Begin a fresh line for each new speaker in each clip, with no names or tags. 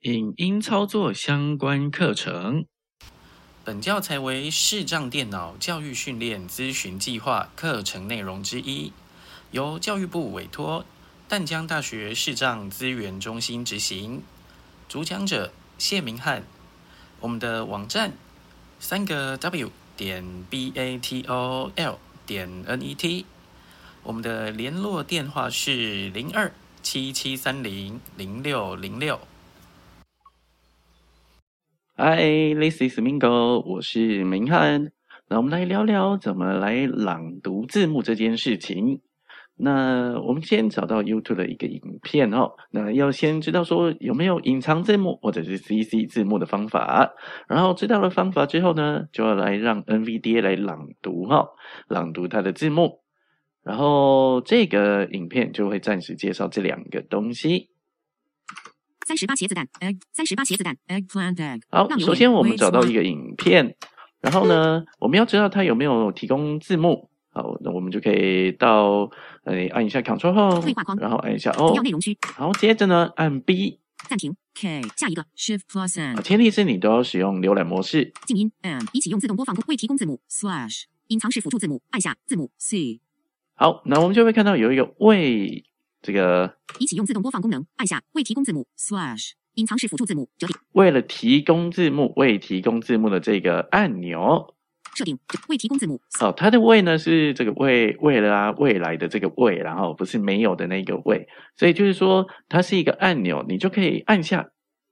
影音操作相关课程。本教材为视障电脑教育训练咨询计划课程内容之一，由教育部委托淡江大学视障资源中心执行。主讲者谢明翰。我们的网站三个 W 点 B A T O L 点 N E T。我们的联络电话是零二七七三零零六零六。Hi，this is Mingo，我是明翰。那我们来聊聊怎么来朗读字幕这件事情。那我们先找到 YouTube 的一个影片哦。那要先知道说有没有隐藏字幕或者是 CC 字幕的方法。然后知道了方法之后呢，就要来让 NVDA 来朗读哈，朗读它的字幕。然后这个影片就会暂时介绍这两个东西。
三十八茄子蛋，egg，三十八茄子蛋，eggplant egg。
好，首先我们找到一个影片，然后呢，我们要知道它有没有提供字幕。好，那我们就可以到，呃，按一下 Ctrl 后，
对话框，
然后按一下 O，
内容区。
好接着呢，按 B，
暂停，K，下一个，Shift Plus N。
前提是你都要使用浏览模式。
静音，M，已启用自动播放未提供字幕，Slash，隐藏式辅助字幕，按下字母 C。
好，那我们就会看到有一个未这个
已启用自动播放功能，按下未提供字幕 slash 隐藏式辅助字幕折叠。
为了提供字幕，未提供字幕的这个按钮
设定未提供字幕。
哦，它的未呢是这个未为了啊未来的这个未，然后不是没有的那个未，所以就是说它是一个按钮，你就可以按下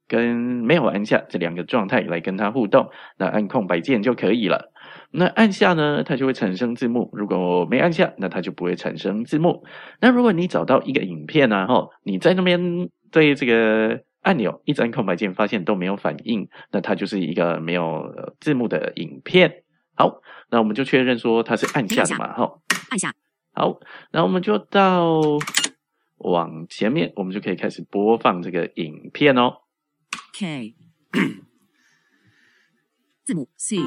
跟没有按下这两个状态来跟它互动。那按空白键就可以了。那按下呢，它就会产生字幕；如果没按下，那它就不会产生字幕。那如果你找到一个影片呢，吼，你在那边对这个按钮一直按空白键，发现都没有反应，那它就是一个没有字幕的影片。好，那我们就确认说它是按下的嘛，吼，
按下。
好，那我们就到往前面，我们就可以开始播放这个影片哦。
K。字幕 C。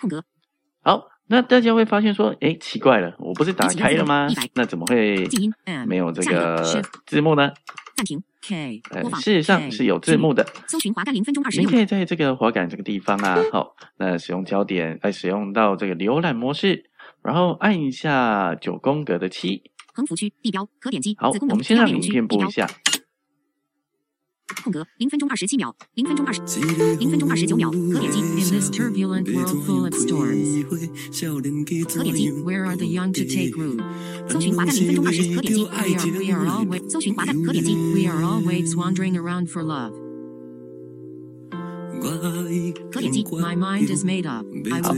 空格。
好，那大家会发现说，哎，奇怪了，我不是打开了吗？那怎么会没有这个字幕呢？
暂停 K。
事实上是有字幕的。
搜寻滑杆零分钟二十
你可以在这个滑杆这个地方啊，好，那使用焦点来使用到这个浏览模式。然后按一下九宫格的七，
横幅区地标可点击。
好，我们先让影片播一下。
空格零分钟二十七秒，零分钟二十，零分钟二十九秒，可点击。In this turbulent world full of storms，可点击。Where are the young to take root？搜寻滑蛋零分钟二十，可点击。We are we are always 搜寻滑蛋，可点击。We are always wandering around for love。My mind is made up.
好，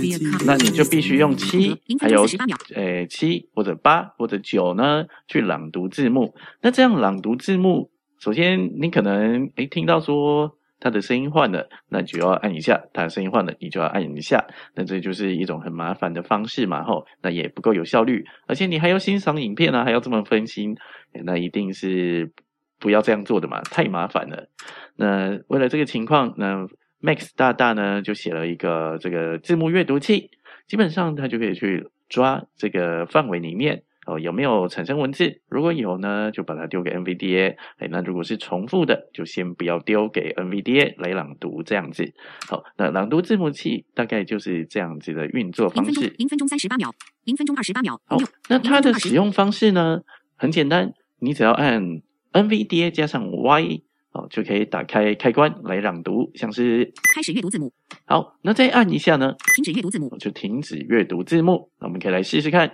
那你就必须用七，还有诶七或者八或者九呢，去朗读字幕。那这样朗读字幕，首先你可能诶听到说他的声音换了，那就要按一下；他的声音换了，你就要按一下。那这就是一种很麻烦的方式嘛，吼，那也不够有效率。而且你还要欣赏影片啊，还要这么分心，那一定是不要这样做的嘛，太麻烦了。那为了这个情况，那 Max 大大呢就写了一个这个字幕阅读器，基本上它就可以去抓这个范围里面哦有没有产生文字，如果有呢就把它丢给 NVDA，哎那如果是重复的就先不要丢给 NVDA 来朗读这样子。好，那朗读字幕器大概就是这样子的运作方式。
零分钟三十八秒，零分钟二十八秒。
好，那它的使用方式呢很简单，你只要按 NVDA 加上 Y。哦，就可以打开开关来朗读，像是
开始阅读字幕。
好，那再按一下呢？
停止阅读字幕，
就停止阅读字幕。那我们可以来试试看。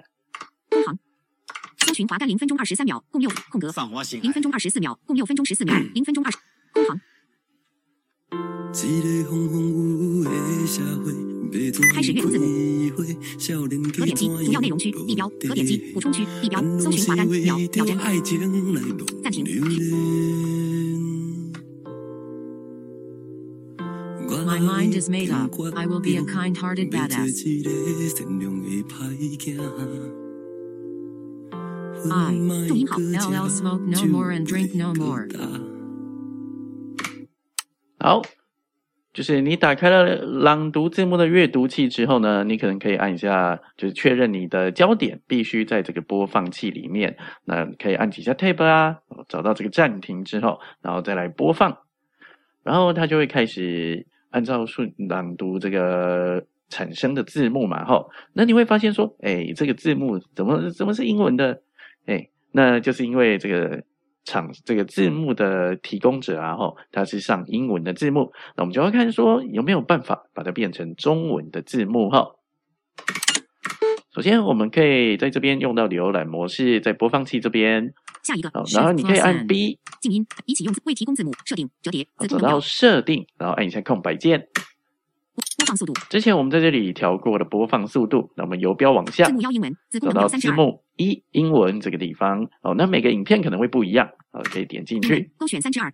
空行，搜寻滑杆零分钟二十三秒，共六空格。零分钟二十四秒，共六分钟十四秒，零分钟二十。空行。开始阅读字幕。可点击主要内容区地标，可点击补充区地标，搜寻滑杆秒秒针。暂停。My mind is made up. I will be a kind-hearted badass. I，LL smoke no more and drink no more.
好，就是你打开了朗读字幕的阅读器之后呢，你可能可以按一下，就是确认你的焦点必须在这个播放器里面。那可以按几下 Tab 啊，找到这个暂停之后，然后再来播放，然后它就会开始按照顺朗读这个产生的字幕嘛。吼，那你会发现说，哎，这个字幕怎么怎么是英文的？哎，那就是因为这个。厂这个字幕的提供者啊，吼，他是上英文的字幕，那我们就要看说有没有办法把它变成中文的字幕哈。首先，我们可以在这边用到浏览模式，在播放器这边，
下一个，
然后你可以按 B
静音，一起用未提供字幕设定折叠，
走到设定，然后按一下空白键。
播放速度。
之前我们在这里调过的播放速度，那我们游标往下，
字幕幺英文，
走到字幕一英文这个地方。哦，那每个影片可能会不一样，哦，可以点进去，
勾选三之二。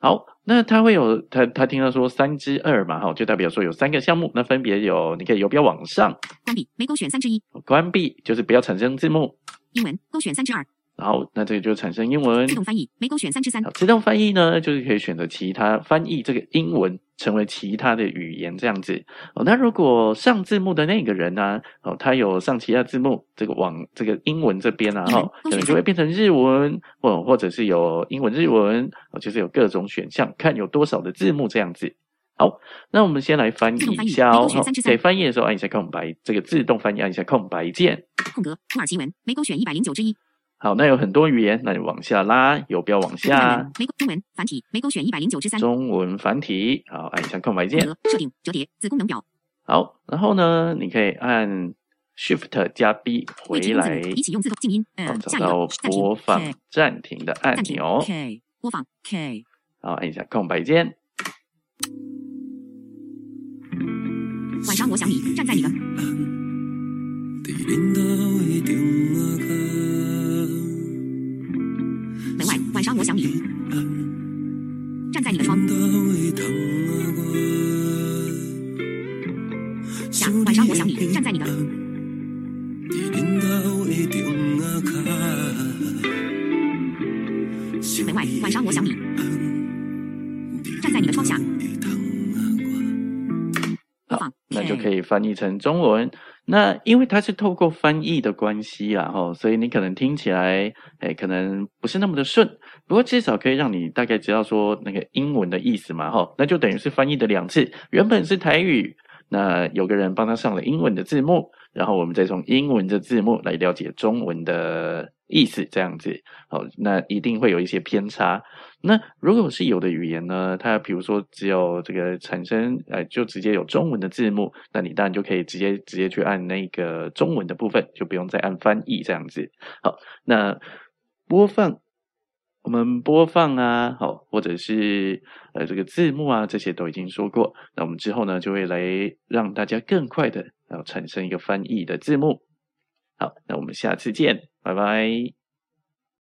好，那它会有，他他听到说三之二嘛，哈，就代表说有三个项目，那分别有，你可以游标往上，
关闭，没勾选三之一，
关闭就是不要产生字幕，
英文勾选三之二。
好，那这个就产生英文
自动翻译，没勾选三之三。
自动翻译呢，就是可以选择其他翻译这个英文成为其他的语言这样子。哦，那如果上字幕的那个人呢，哦，他有上其他字幕，这个往这个英文这边啊，哈，可能就会变成日文，或或者是有英文日文，哦，就是有各种选项，看有多少的字幕这样子。好，那我们先来翻译一下哦。在翻译的时候按一下空白，这个自动翻译按一下空白键。
空格土耳其文，每勾选一百零九之一。
好，那有很多语言，那你往下拉，游标往下。
没中文繁体，没勾选一百零九之三。
中文繁体，好，按一下空白键。
设定折叠子功能表。
好，然后呢，你可以按 Shift 加 B 回来，
一起用自动静音。嗯，
找到播放暂停的按钮。
K 播放 K。
好，按一下空白键。
晚上我想你，站在你的。外晚上我想你，站在你的窗下。
好，那就可以翻译成中文。那因为它是透过翻译的关系啊，吼，所以你可能听起来，哎，可能不是那么的顺。不过至少可以让你大概知道说那个英文的意思嘛，吼，那就等于是翻译的两次。原本是台语，那有个人帮他上了英文的字幕，然后我们再从英文的字幕来了解中文的。意思这样子，好，那一定会有一些偏差。那如果是有的语言呢，它比如说只有这个产生，呃，就直接有中文的字幕，那你当然就可以直接直接去按那个中文的部分，就不用再按翻译这样子。好，那播放，我们播放啊，好，或者是呃这个字幕啊，这些都已经说过。那我们之后呢，就会来让大家更快的，然后产生一个翻译的字幕。好，那我们下次见，拜拜。